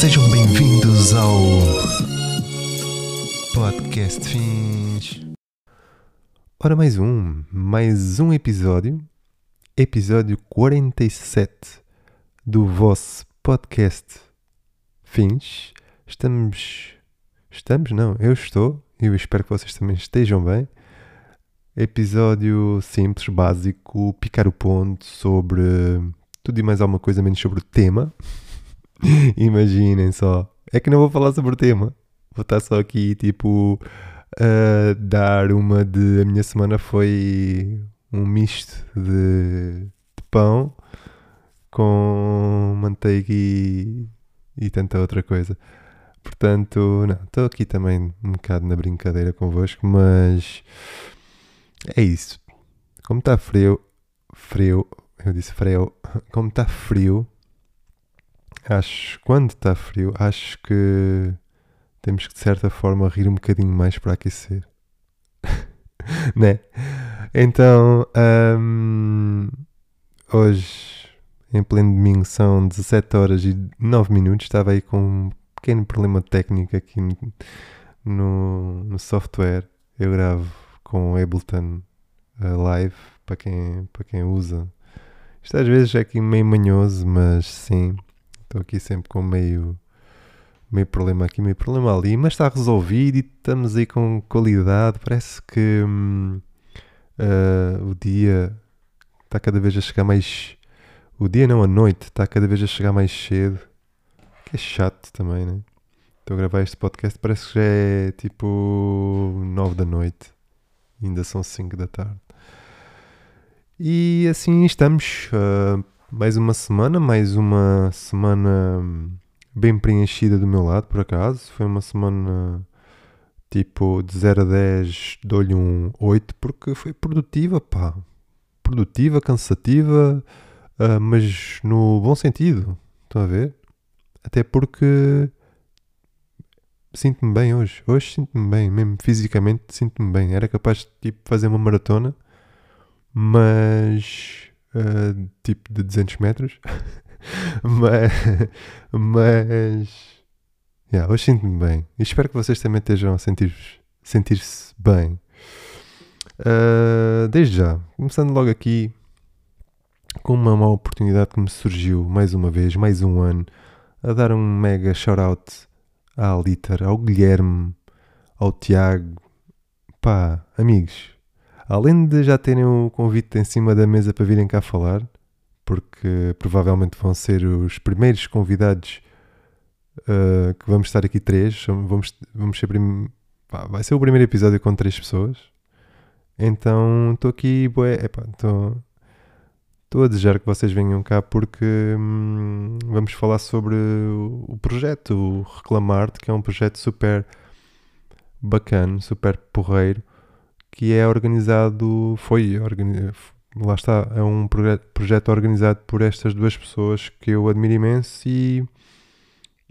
Sejam bem-vindos ao Podcast Fins. Ora, mais um, mais um episódio, episódio 47 do vosso podcast Fins. Estamos, estamos, não, eu estou, e eu espero que vocês também estejam bem. Episódio simples, básico, picar o ponto sobre tudo e mais alguma coisa menos sobre o tema. Imaginem só. É que não vou falar sobre o tema. Vou estar só aqui, tipo, a dar uma de. A minha semana foi um misto de, de pão com manteiga e, e tanta outra coisa. Portanto, não, estou aqui também um bocado na brincadeira convosco, mas é isso. Como está frio, frio, eu disse frio, como está frio, acho, quando está frio, acho que temos que de certa forma rir um bocadinho mais para aquecer. né? Então, hum, hoje, em pleno domingo, são 17 horas e 9 minutos. Estava aí com um pequeno problema técnico aqui no, no, software. Eu gravo com Ableton uh, Live para quem, para quem usa. Isto às vezes é aqui meio manhoso, mas sim, estou aqui sempre com meio, meio problema aqui, meio problema ali, mas está resolvido e estamos aí com qualidade. Parece que hum, uh, o dia está cada vez a chegar mais. O dia não, a noite está cada vez a chegar mais cedo. Que é chato também, né? Estou a gravar este podcast, parece que já é tipo 9 da noite. Ainda são 5 da tarde. E assim estamos. Uh, mais uma semana, mais uma semana bem preenchida do meu lado, por acaso. Foi uma semana tipo de 0 a 10, dou-lhe um 8, porque foi produtiva, pá. Produtiva, cansativa, uh, mas no bom sentido. Estão a ver? Até porque sinto-me bem hoje. Hoje sinto-me bem, mesmo fisicamente sinto-me bem. Era capaz de tipo, fazer uma maratona, mas uh, tipo de 200 metros. mas, mas yeah, hoje sinto-me bem. E espero que vocês também estejam a sentir-se sentir bem. Uh, desde já, começando logo aqui com uma má oportunidade que me surgiu mais uma vez, mais um ano, a dar um mega shout-out à Aliter, ao Guilherme, ao Tiago. Pá, amigos, além de já terem o convite em cima da mesa para virem cá falar, porque provavelmente vão ser os primeiros convidados uh, que vamos estar aqui três, vamos, vamos ser prim... Pá, vai ser o primeiro episódio com três pessoas. Então estou aqui, estou Estou a desejar que vocês venham cá porque hum, vamos falar sobre o projeto, o Reclamarte, que é um projeto super bacana, super porreiro, que é organizado, foi organizado, lá está, é um projeto organizado por estas duas pessoas que eu admiro imenso e,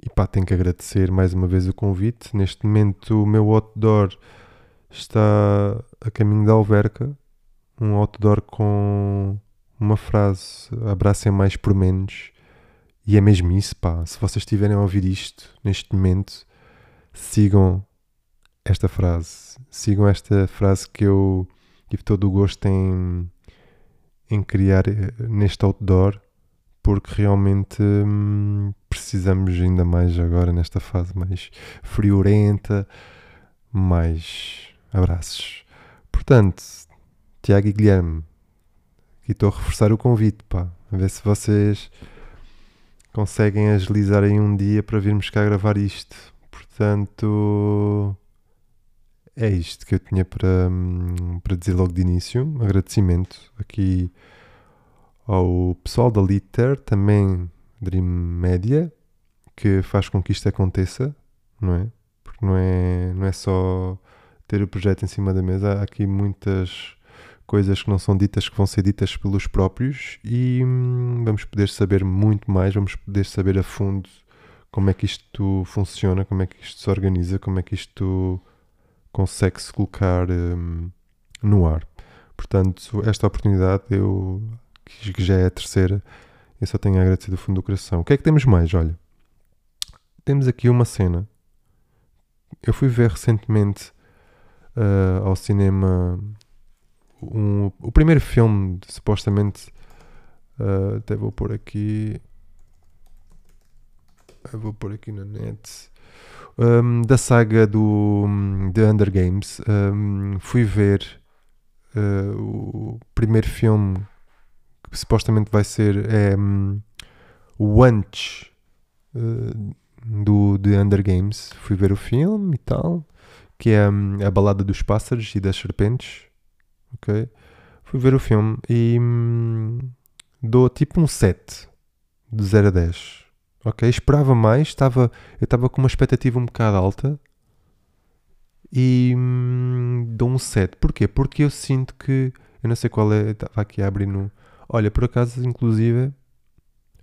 e pá, tenho que agradecer mais uma vez o convite. Neste momento o meu outdoor está a caminho da Alverca, um outdoor com uma frase, abracem mais por menos. E é mesmo isso, pá. Se vocês estiverem a ouvir isto neste momento, sigam esta frase. Sigam esta frase que eu tive todo o gosto em, em criar eh, neste outdoor, porque realmente hum, precisamos ainda mais agora nesta fase mais friorenta, mais abraços. Portanto, Tiago e Guilherme, e estou a reforçar o convite, pá. A ver se vocês conseguem agilizar aí um dia para virmos cá gravar isto. Portanto, é isto que eu tinha para, hum, para dizer logo de início. Agradecimento aqui ao pessoal da Liter, também Dream Media, que faz com que isto aconteça, não é? Porque não é, não é só ter o projeto em cima da mesa, há aqui muitas coisas que não são ditas que vão ser ditas pelos próprios e hum, vamos poder saber muito mais, vamos poder saber a fundo como é que isto funciona, como é que isto se organiza, como é que isto consegue se colocar hum, no ar. Portanto, esta oportunidade eu que já é a terceira, eu só tenho a agradecer do fundo do coração. O que é que temos mais? Olha, temos aqui uma cena. Eu fui ver recentemente uh, ao cinema um, o primeiro filme, supostamente. Uh, até vou pôr aqui. Eu vou pôr aqui na net. Um, da saga do The Under Games. Um, fui ver uh, o primeiro filme que supostamente vai ser é, um, o antes uh, do The Under Games. Fui ver o filme e tal, que é um, a balada dos pássaros e das serpentes. Ok? Fui ver o filme e hum, dou tipo um 7 de 0 a 10. Ok? Esperava mais, estava, eu estava com uma expectativa um bocado alta e hum, dou um 7. Porquê? Porque eu sinto que. Eu não sei qual é. Estava aqui a abrir no. Olha, por acaso, inclusive.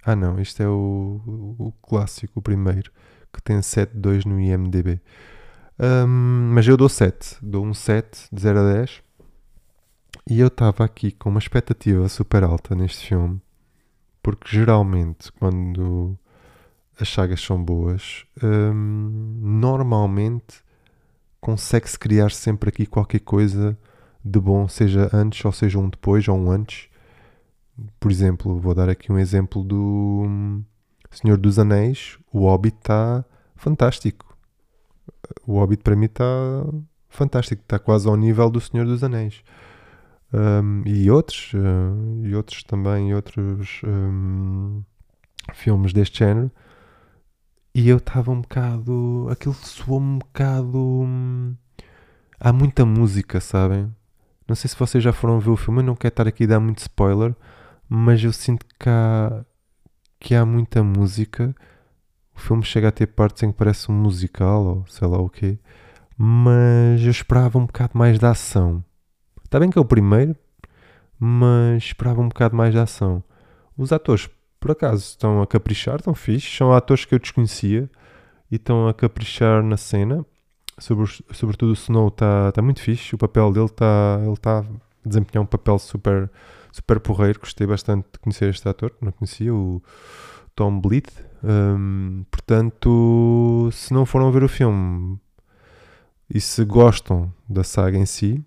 Ah, não, este é o, o, clássico, o primeiro, que tem 7.2 no IMDb. Um, mas eu dou 7. Dou um 7 de 0 a 10. E eu estava aqui com uma expectativa super alta neste filme. Porque geralmente, quando as sagas são boas, um, normalmente consegue-se criar sempre aqui qualquer coisa de bom, seja antes ou seja um depois ou um antes. Por exemplo, vou dar aqui um exemplo do hum, Senhor dos Anéis. O Hobbit está fantástico. O Hobbit para mim está fantástico, está quase ao nível do Senhor dos Anéis. Um, e outros, uh, e outros também, outros um, filmes deste género. E eu estava um bocado. Aquilo soou um bocado. Hum, há muita música, sabem? Não sei se vocês já foram ver o filme, eu não quero estar aqui a dar muito spoiler, mas eu sinto que há, que há muita música. O filme chega a ter partes em que parece um musical ou sei lá o quê, mas eu esperava um bocado mais de ação. Está bem que é o primeiro, mas esperava um bocado mais de ação. Os atores, por acaso, estão a caprichar, estão fixes, são atores que eu desconhecia e estão a caprichar na cena. Sobre, sobretudo o Snow está tá muito fixe, o papel dele está. Ele está a desempenhar um papel super super porreiro, gostei bastante de conhecer este ator, não conhecia, o Tom Bleed. Um, portanto, se não foram ver o filme e se gostam da saga em si,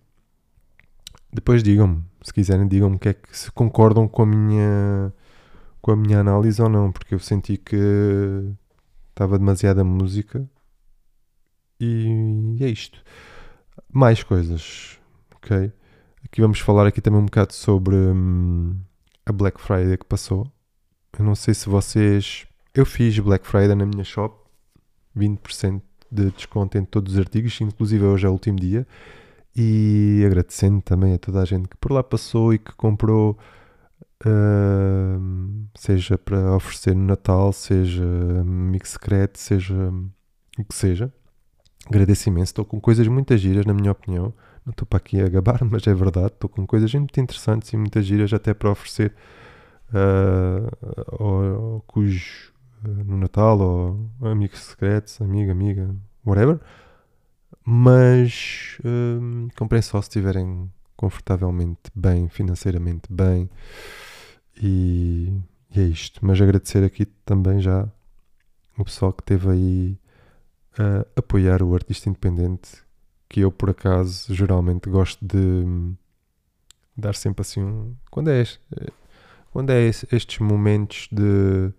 depois digam-me, se quiserem, digam-me que é que se concordam com a minha com a minha análise ou não, porque eu senti que estava demasiada música e é isto. Mais coisas, ok? Aqui vamos falar aqui também um bocado sobre hum, a Black Friday que passou. Eu não sei se vocês. Eu fiz Black Friday na minha shop, 20% de desconto em todos os artigos, inclusive hoje é o último dia. E agradecendo também a toda a gente que por lá passou e que comprou, seja para oferecer no Natal, seja mix secreto, seja o que seja. Agradeço imenso. Estou com coisas muito giras, na minha opinião. Não estou para aqui a gabar, mas é verdade. Estou com coisas muito interessantes e muitas giras até para oferecer uh, cujo uh, no Natal ou amigos secretos, amiga, amiga, whatever. Mas uh, comprem só se estiverem confortavelmente bem, financeiramente bem. E, e, é isto. Mas agradecer aqui também já o pessoal que esteve aí a apoiar o artista independente que eu por acaso geralmente gosto de hum, dar sempre assim um. Quando é, quando é estes momentos de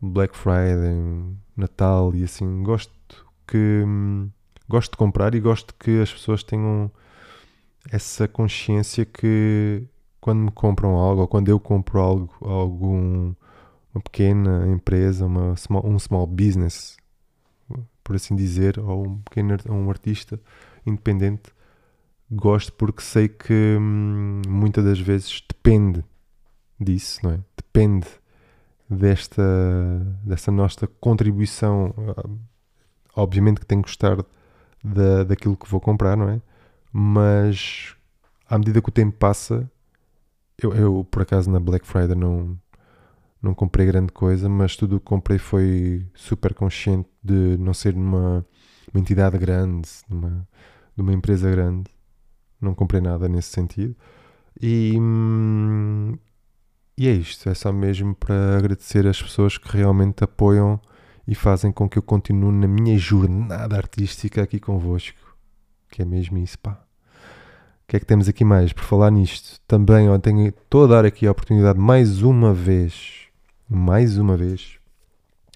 Black Friday, Natal e assim, gosto que hum, gosto de comprar e gosto que as pessoas tenham essa consciência que quando me compram algo ou quando eu compro algo, algum uma pequena empresa, uma small, um small business, por assim dizer, ou um pequeno um artista, independente, gosto porque sei que hum, muitas das vezes depende disso, não é? Depende desta, desta nossa contribuição. Obviamente que tenho que gostar da, daquilo que vou comprar, não é? Mas à medida que o tempo passa, eu, eu por acaso na Black Friday não, não comprei grande coisa, mas tudo o que comprei foi super consciente de não ser numa uma entidade grande, numa, de uma empresa grande. Não comprei nada nesse sentido. E, e é isto. É só mesmo para agradecer as pessoas que realmente apoiam e fazem com que eu continue na minha jornada artística aqui convosco. Que é mesmo isso, pá. Que é que temos aqui mais? Por falar nisto, também tenho, estou a dar aqui a oportunidade mais uma vez, mais uma vez,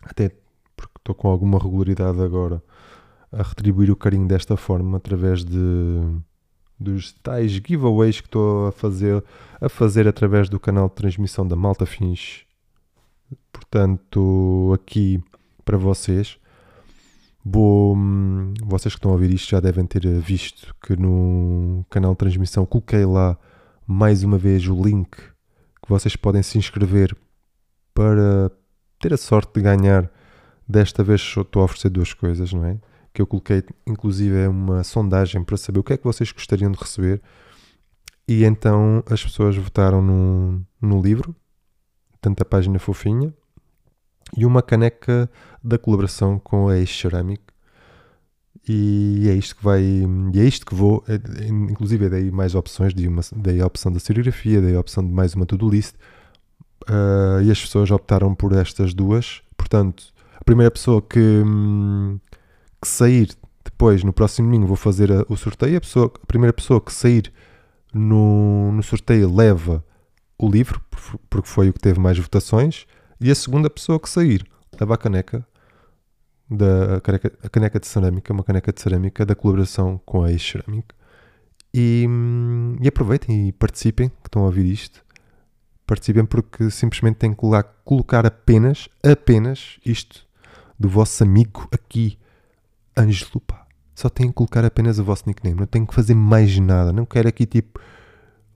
até porque estou com alguma regularidade agora, a retribuir o carinho desta forma através de dos tais giveaways que estou a fazer, a fazer através do canal de transmissão da Malta Fins. Portanto, aqui para vocês. Vou, vocês que estão a ouvir isto já devem ter visto que no canal de transmissão coloquei lá mais uma vez o link que vocês podem se inscrever para ter a sorte de ganhar. Desta vez estou a oferecer duas coisas, não é? Que eu coloquei, inclusive, é uma sondagem para saber o que é que vocês gostariam de receber. E então as pessoas votaram no, no livro, tanto a página fofinha, e uma caneca da colaboração com a Eixo Cerâmico. E é isto que vai. E é isto que vou. É, inclusive, dei mais opções. Dei, uma, a opção da serigrafia, dei a opção de mais uma to-do list. Uh, e as pessoas optaram por estas duas. Portanto, a primeira pessoa que, que sair depois, no próximo domingo, vou fazer a, o sorteio. A, pessoa, a primeira pessoa que sair no, no sorteio leva o livro, porque foi o que teve mais votações. E a segunda pessoa que sair leva a caneca, da, caneca, a caneca de cerâmica, uma caneca de cerâmica da colaboração com a ex-cerâmica. E, e, aproveitem e participem, que estão a ouvir isto. Participem porque simplesmente têm que colocar apenas, apenas isto do vosso amigo aqui, Ângelo, pá. Só têm que colocar apenas o vosso nickname, não têm que fazer mais nada. Não quero aqui tipo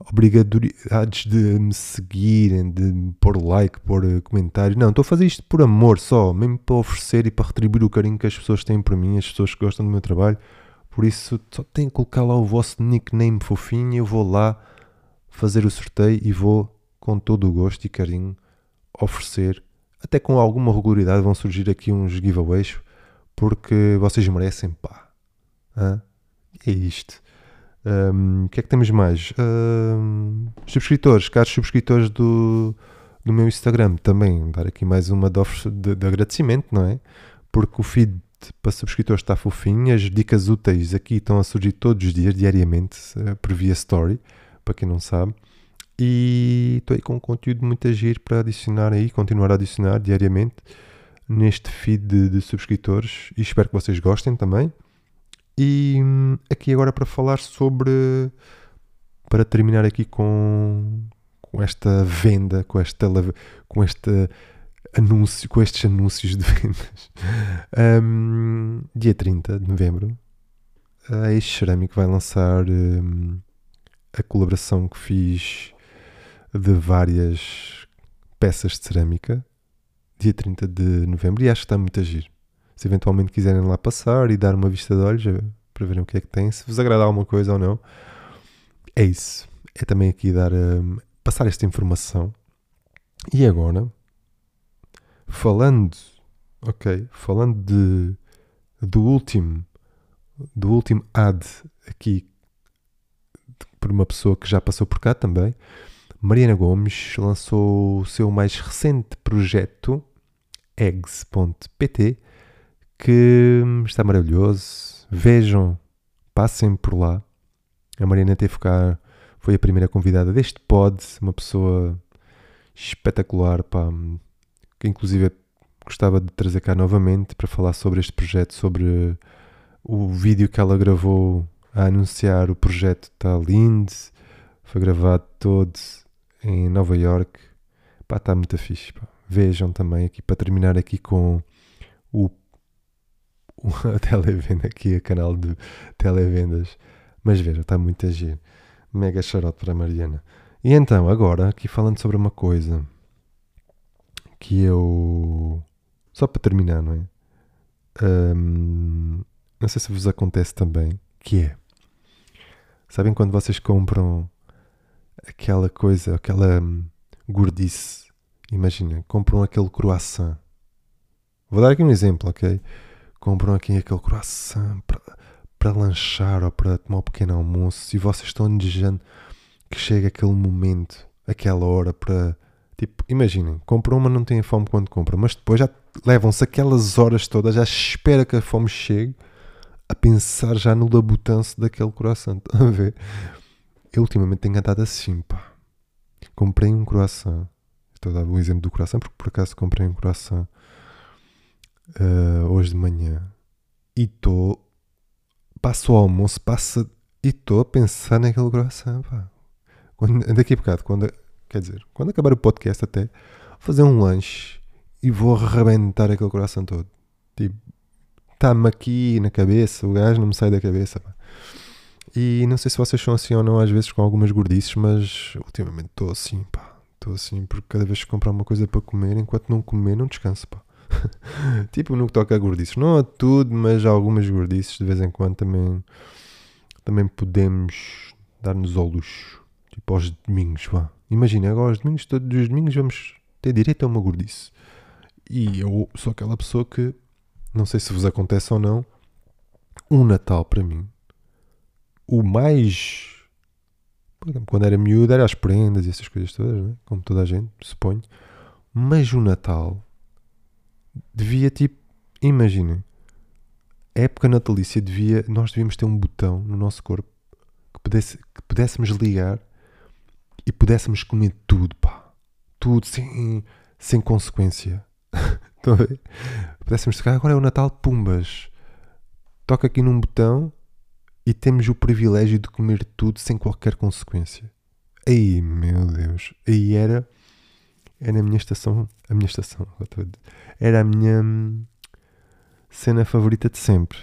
obrigatoriedades de me seguirem, de pôr like, pôr eh, comentário. Não, estou a fazer isto por amor só, mesmo para oferecer e para retribuir o carinho que as pessoas têm por mim, as pessoas que gostam do meu trabalho. Por isso, só têm que colocar lá o vosso nickname fofinho e eu vou lá fazer o sorteio e vou, com todo o gosto e carinho, oferecer. Até com alguma regularidade vão surgir aqui uns giveaways, porque vocês merecem, pá. Hã? É isto. O que é que temos mais? Um, subscritores, caros subscritores do, do meu Instagram, também dar aqui mais uma de, de, de agradecimento, não é? Porque o feed para subscritores está fofinho, as dicas úteis aqui estão a surgir todos os dias, diariamente, uh, por via story, para quem não sabe. E estou aí com um conteúdo muito agir para adicionar aí, continuar a adicionar diariamente neste feed de, de subscritores e espero que vocês gostem também. E hum, aqui agora para falar sobre. Para terminar aqui com, com esta venda, com esta, com este anúncio, com estes anúncios de vendas. Um, dia 30 de novembro, a Eixo Cerâmico vai lançar um, a colaboração que fiz de várias peças de cerâmica. Dia 30 de novembro, e acho que está muito a giro se eventualmente quiserem lá passar e dar uma vista de olhos eh, para verem o que é que tem, se vos agradar alguma coisa ou não. É isso. É também aqui dar um, passar esta informação. E agora, falando, ok, falando de, do último, do último ad aqui por uma pessoa que já passou por cá também, Mariana Gomes lançou o seu mais recente projeto, eggs.pt, que está maravilhoso. Vejam, passem por lá. A Mariana teve cá, foi a primeira convidada deste pod, uma pessoa espetacular, pá, que inclusive gostava de trazer cá novamente para falar sobre este projeto, sobre o vídeo que ela gravou a anunciar o projeto está lindo, foi gravado todo em Nova York, pá, está muito fixe, pá. Vejam também aqui, para terminar aqui com o uma televenda aqui, a canal de televendas. Mas veja, está muito a agir. Mega charote para a Mariana. E então, agora, aqui falando sobre uma coisa que eu. Só para terminar, não é? Um, não sei se vos acontece também, que é. Sabem quando vocês compram aquela coisa, aquela hum, gordice? Imagina, compram aquele croissant. Vou dar aqui um exemplo, ok? Compram aqui aquele croissant para, para lanchar ou para tomar um pequeno almoço e vocês estão desejando que chegue aquele momento, aquela hora para Tipo, imaginem, compram uma, não têm fome quando compram, mas depois já levam-se aquelas horas todas, já espera que a fome chegue a pensar já no labutance daquele croissant. A ver? Eu ultimamente tenho andado assim, pá. Comprei um croissant. Estou a dar o exemplo do croissant porque por acaso comprei um croissant uh, hoje de manhã e estou. Passo o almoço, passa e estou a pensar naquele croissant, pá. Quando, daqui a bocado, quando, quer dizer, quando acabar o podcast até, vou fazer um lanche e vou arrebentar aquele croissant todo. Tipo, está-me aqui na cabeça, o gajo não me sai da cabeça. Pá. E não sei se vocês são assim ou não, às vezes com algumas gordices, mas ultimamente estou assim, pá. Estou assim, porque cada vez que comprar uma coisa para comer, enquanto não comer, não descanso, pá. tipo no que toca a gordices. Não a tudo, mas algumas gordices de vez em quando também, também podemos dar-nos ao luxo. Tipo aos domingos, vá. Imagina, agora aos domingos, todos os domingos vamos ter direito a uma gordice. E eu sou aquela pessoa que, não sei se vos acontece ou não, um Natal para mim, o mais. Quando era miúdo, era as prendas e essas coisas todas, né? como toda a gente, suponho. Mas o Natal devia tipo, imaginem, época natalícia devia, nós devíamos ter um botão no nosso corpo que, pudesse, que pudéssemos ligar e pudéssemos comer tudo, pá, tudo sem, sem consequência. Estão a ver? Pudéssemos tocar, agora é o Natal, pumbas. Toca aqui num botão e temos o privilégio de comer tudo sem qualquer consequência. Aí, meu Deus, aí era era a minha estação, a minha estação, era a minha hum, cena favorita de sempre.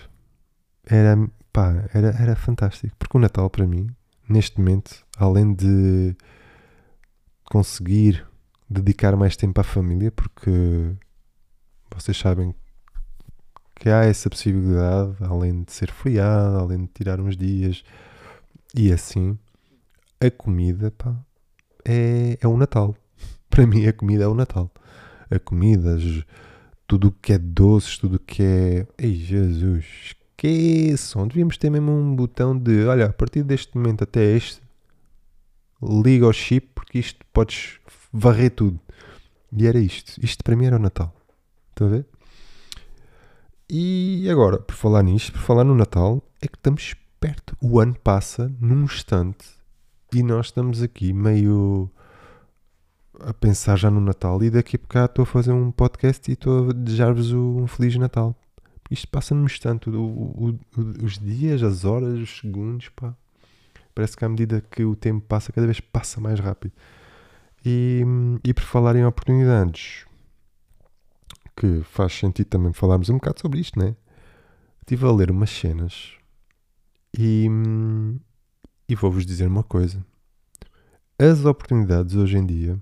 Era, pá, era, era fantástico, porque o Natal para mim, neste momento, além de conseguir dedicar mais tempo à família, porque vocês sabem que há essa possibilidade, além de ser feriado, além de tirar uns dias e assim, a comida, pá, é, é o Natal para mim a comida é o Natal. A comida, tudo o que é doces, tudo o que é. Ei Jesus, esqueçam. Devíamos ter mesmo um botão de olha, a partir deste momento até este, liga ao chip porque isto podes varrer tudo. E era isto. Isto para mim era o Natal. Estão a ver? E agora, por falar nisto, por falar no Natal, é que estamos perto. O ano passa num instante e nós estamos aqui meio a pensar já no Natal e daqui a bocado estou a fazer um podcast e estou a desejar-vos um Feliz Natal. Isto passa-me tanto, o, o, os dias, as horas, os segundos, pá. Parece que à medida que o tempo passa, cada vez passa mais rápido. E, e por falar em oportunidades, que faz sentido também falarmos um bocado sobre isto, né? Estive a ler umas cenas e, e vou-vos dizer uma coisa. As oportunidades hoje em dia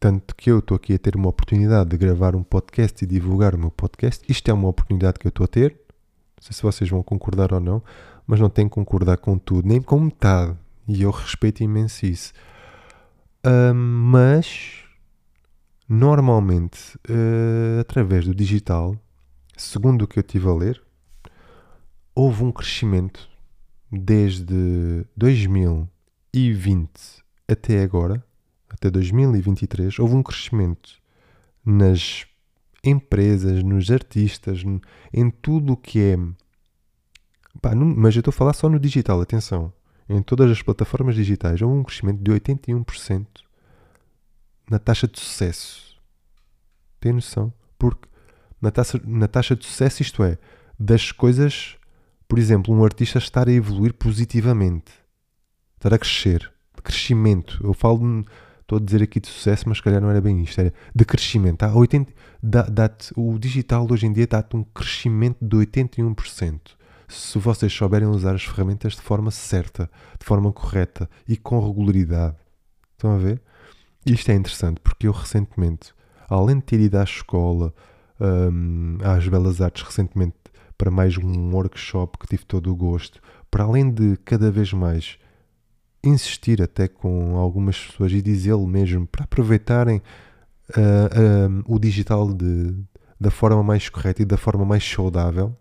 tanto que eu estou aqui a ter uma oportunidade de gravar um podcast e divulgar o meu podcast. Isto é uma oportunidade que eu estou a ter. Não sei se vocês vão concordar ou não, mas não tenho que concordar com tudo, nem com metade. E eu respeito imenso isso. Uh, mas, normalmente, uh, através do digital, segundo o que eu estive a ler, houve um crescimento desde 2020 até agora até 2023, houve um crescimento nas empresas, nos artistas, em tudo o que é. Pá, não, mas eu estou a falar só no digital, atenção. Em todas as plataformas digitais houve um crescimento de 81% na taxa de sucesso. Tem noção? Porque na taxa, na taxa de sucesso, isto é, das coisas, por exemplo, um artista estar a evoluir positivamente, estar a crescer, crescimento. Eu falo estou a dizer aqui de sucesso, mas se calhar não era bem isto, era de crescimento. Há 80, dá, dá o digital hoje em dia dá-te um crescimento de 81%. Se vocês souberem usar as ferramentas de forma certa, de forma correta e com regularidade. Estão a ver? Isto é interessante porque eu recentemente, além de ter ido à escola, um, às Belas Artes recentemente, para mais um workshop que tive todo o gosto, para além de cada vez mais insistir até com algumas pessoas e dizê-lo mesmo para aproveitarem uh, uh, o digital de, da forma mais correta e da forma mais saudável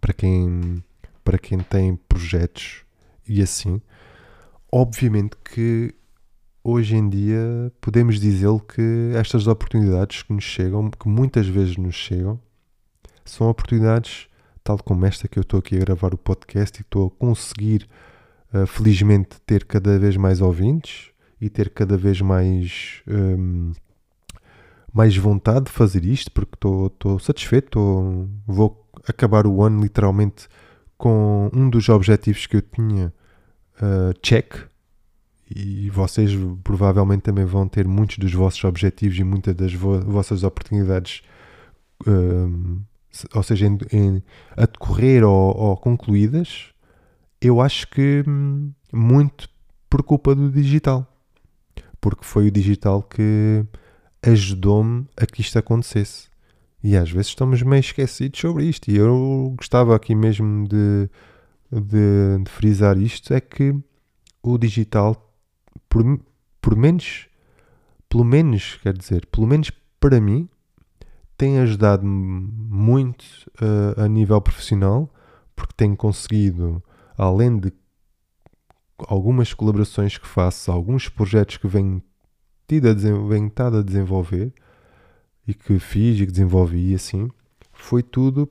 para quem, para quem tem projetos e assim. Obviamente que hoje em dia podemos dizer que estas oportunidades que nos chegam, que muitas vezes nos chegam, são oportunidades tal como esta que eu estou aqui a gravar o podcast e estou a conseguir, uh, felizmente, ter cada vez mais ouvintes e ter cada vez mais, um, mais vontade de fazer isto, porque estou satisfeito, tô, vou acabar o ano literalmente com um dos objetivos que eu tinha uh, check e vocês provavelmente também vão ter muitos dos vossos objetivos e muitas das vo vossas oportunidades um, ou seja, em, em, a decorrer ou, ou, concluídas, eu acho que hum, muito por culpa do digital. Porque foi o digital que ajudou-me a que isto acontecesse. E às vezes estamos meio esquecidos sobre isto. E eu gostava aqui mesmo de, de, de frisar isto: é que o digital, por, por menos, pelo menos, quer dizer, pelo menos para mim, tem ajudado-me muito uh, a nível profissional, porque tenho conseguido, além de algumas colaborações que faço, alguns projetos que venho, tido a venho estado a desenvolver e que fiz e que desenvolvi e assim, foi tudo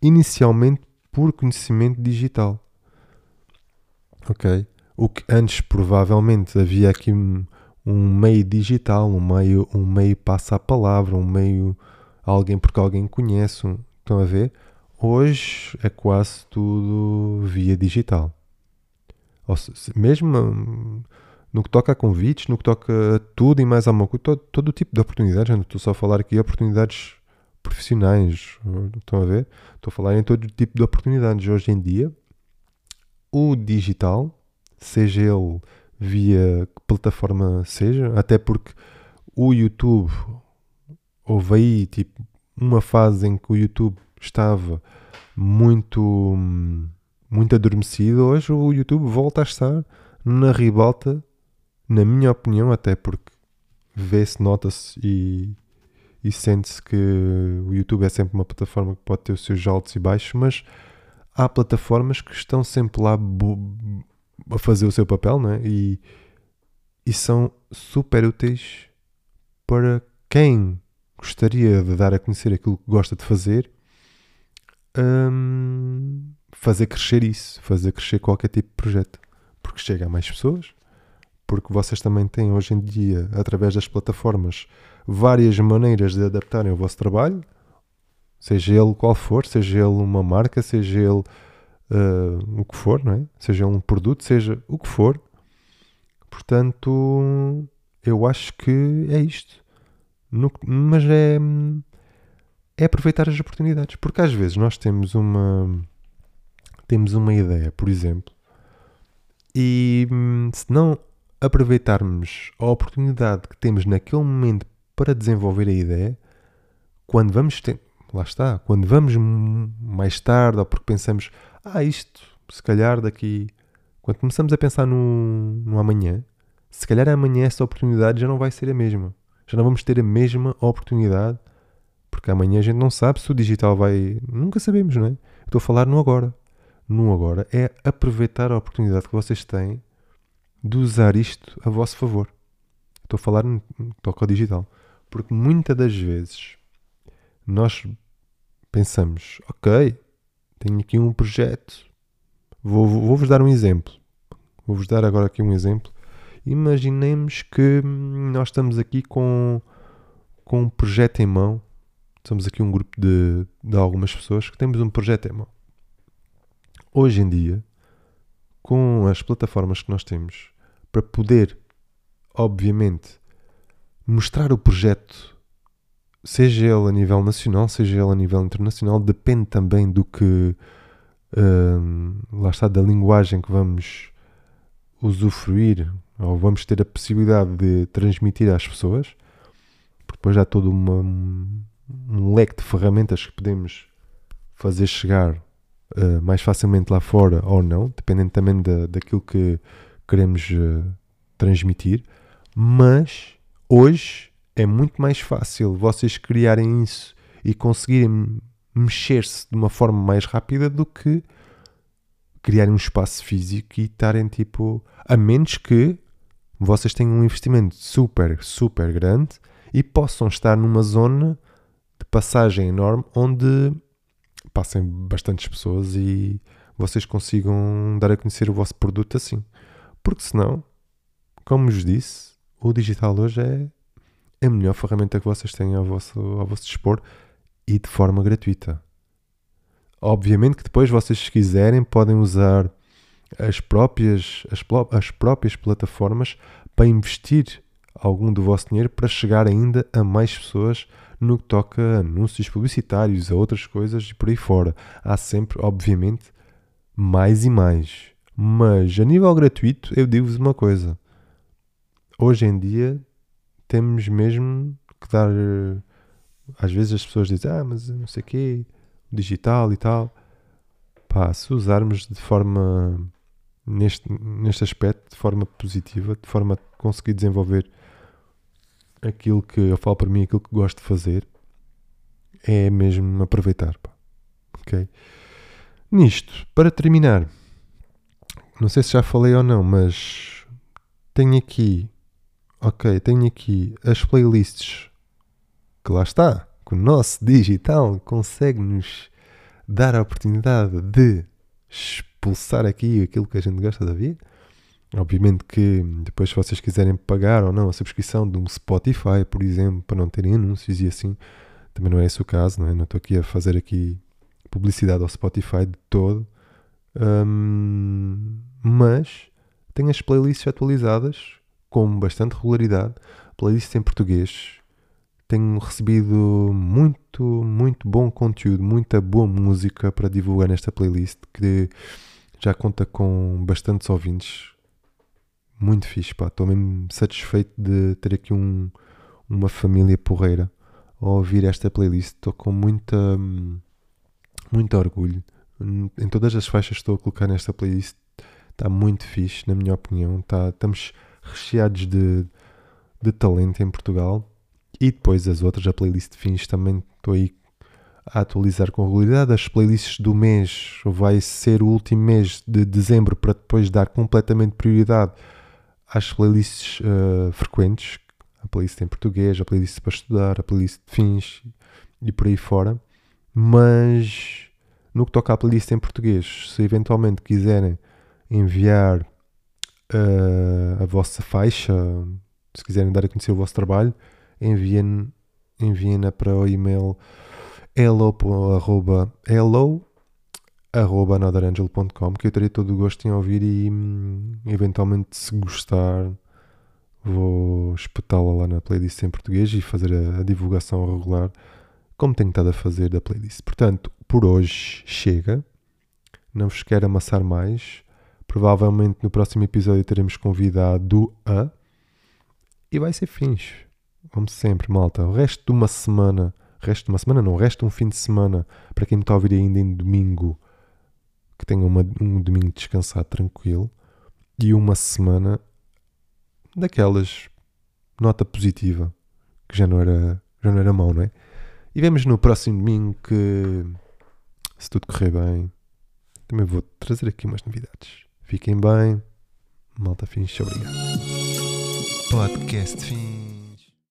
inicialmente por conhecimento digital. Ok? O que antes provavelmente havia aqui um, um meio digital, um meio, um meio passa a palavra, um meio alguém porque alguém conhece. Estão a ver? Hoje é quase tudo via digital. Seja, mesmo no que toca a convites, no que toca a tudo e mais alguma coisa, todo, todo o tipo de oportunidades. Não estou só a falar aqui de oportunidades profissionais. Estão a ver? Estou a falar em todo tipo de oportunidades. Hoje em dia, o digital, seja ele via que plataforma seja, até porque o YouTube houve aí tipo uma fase em que o YouTube estava muito muito adormecido. Hoje o YouTube volta a estar na ribalta, na minha opinião, até porque vê-se, nota-se e, e sente-se que o YouTube é sempre uma plataforma que pode ter os seus altos e baixos, mas há plataformas que estão sempre lá a fazer o seu papel, não é? E, e são super úteis para quem gostaria de dar a conhecer aquilo que gosta de fazer, hum, fazer crescer isso, fazer crescer qualquer tipo de projeto, porque chega a mais pessoas, porque vocês também têm hoje em dia, através das plataformas, várias maneiras de adaptarem o vosso trabalho, seja ele qual for, seja ele uma marca, seja ele uh, o que for, não é? seja um produto, seja o que for. Portanto, eu acho que é isto. No, mas é, é aproveitar as oportunidades. Porque às vezes nós temos uma, temos uma ideia, por exemplo, e hum, se não aproveitarmos a oportunidade que temos naquele momento para desenvolver a ideia, quando vamos ter, lá está, quando vamos mais tarde ou porque pensamos, ah, isto, se calhar daqui, quando começamos a pensar no, no amanhã, se calhar amanhã essa oportunidade já não vai ser a mesma já não vamos ter a mesma oportunidade, porque amanhã a gente não sabe se o digital vai. Nunca sabemos, não é? Estou a falar no agora. No agora é aproveitar a oportunidade que vocês têm de usar isto a vosso favor. Estou a falar no toque ao digital. Porque muitas das vezes nós pensamos, ok, tenho aqui um projeto, vou-vos vou dar um exemplo. Vou-vos dar agora aqui um exemplo Imaginemos que nós estamos aqui com, com um projeto em mão. Estamos aqui um grupo de, de algumas pessoas que temos um projeto em mão. Hoje em dia, com as plataformas que nós temos, para poder, obviamente, mostrar o projeto, seja ele a nível nacional, seja ele a nível internacional, depende também do que, hum, lá está, da linguagem que vamos usufruir ou vamos ter a possibilidade de transmitir às pessoas, porque depois há todo uma, um leque de ferramentas que podemos fazer chegar uh, mais facilmente lá fora ou não, dependendo também da, daquilo que queremos uh, transmitir. Mas hoje é muito mais fácil vocês criarem isso e conseguirem mexer-se de uma forma mais rápida do que criarem um espaço físico e estarem tipo. A menos que vocês tenham um investimento super, super grande e possam estar numa zona de passagem enorme onde passem bastantes pessoas e vocês consigam dar a conhecer o vosso produto assim. Porque senão, como vos disse, o digital hoje é a melhor ferramenta que vocês têm ao vosso, ao vosso dispor e de forma gratuita. Obviamente que depois vocês, se quiserem, podem usar as próprias, as, as próprias plataformas para investir algum do vosso dinheiro para chegar ainda a mais pessoas no que toca a anúncios publicitários, a outras coisas e por aí fora. Há sempre, obviamente, mais e mais. Mas a nível gratuito, eu digo-vos uma coisa. Hoje em dia temos mesmo que dar. Às vezes as pessoas dizem, ah, mas não sei o quê, digital e tal. Pá, se usarmos de forma. Neste, neste aspecto, de forma positiva, de forma a conseguir desenvolver aquilo que eu falo para mim, aquilo que gosto de fazer, é mesmo aproveitar. Pá. Ok? Nisto, para terminar, não sei se já falei ou não, mas tenho aqui, ok, tenho aqui as playlists que lá está, que o nosso digital consegue-nos dar a oportunidade de expulsar aqui aquilo que a gente gosta de ouvir. Obviamente que depois, se vocês quiserem pagar ou não a subscrição de um Spotify, por exemplo, para não terem anúncios e assim, também não é esse o caso, não é? Não estou aqui a fazer aqui publicidade ao Spotify de todo. Um, mas tenho as playlists atualizadas com bastante regularidade, playlists em português. Tenho recebido muito, muito bom conteúdo, muita boa música para divulgar nesta playlist que já conta com bastantes ouvintes. Muito fixe, pá. Estou mesmo satisfeito de ter aqui um, uma família porreira a ouvir esta playlist. Estou com muita. Muito orgulho. Em todas as faixas que estou a colocar nesta playlist está muito fixe, na minha opinião. Tá, estamos recheados de, de talento em Portugal. E depois as outras, a playlist de fins, também estou aí a atualizar com regularidade. As playlists do mês vai ser o último mês de dezembro para depois dar completamente prioridade às playlists uh, frequentes. A playlist em português, a playlist para estudar, a playlist de fins e por aí fora. Mas no que toca à playlist em português, se eventualmente quiserem enviar uh, a vossa faixa, se quiserem dar a conhecer o vosso trabalho, enviem-na enviem para o e-mail hello, arroba, hello arroba que eu terei todo o gosto em ouvir e hum, eventualmente se gostar vou espetá-la lá na playlist em português e fazer a, a divulgação regular como tenho estado a fazer da playlist. Portanto, por hoje chega. Não vos quero amassar mais. Provavelmente no próximo episódio teremos convidado a. E vai ser fins. Como sempre, malta. O resto de uma semana. Resto de uma semana não, o resto de um fim de semana. Para quem me está a ouvir ainda em domingo. Que tenha uma, um domingo descansado tranquilo. E uma semana daquelas nota positiva. Que já não era, já não era mau, não é? E vemos no próximo domingo que, se tudo correr bem, também vou trazer aqui umas novidades. Fiquem bem. Malta Fins, obrigado. Podcast Fins.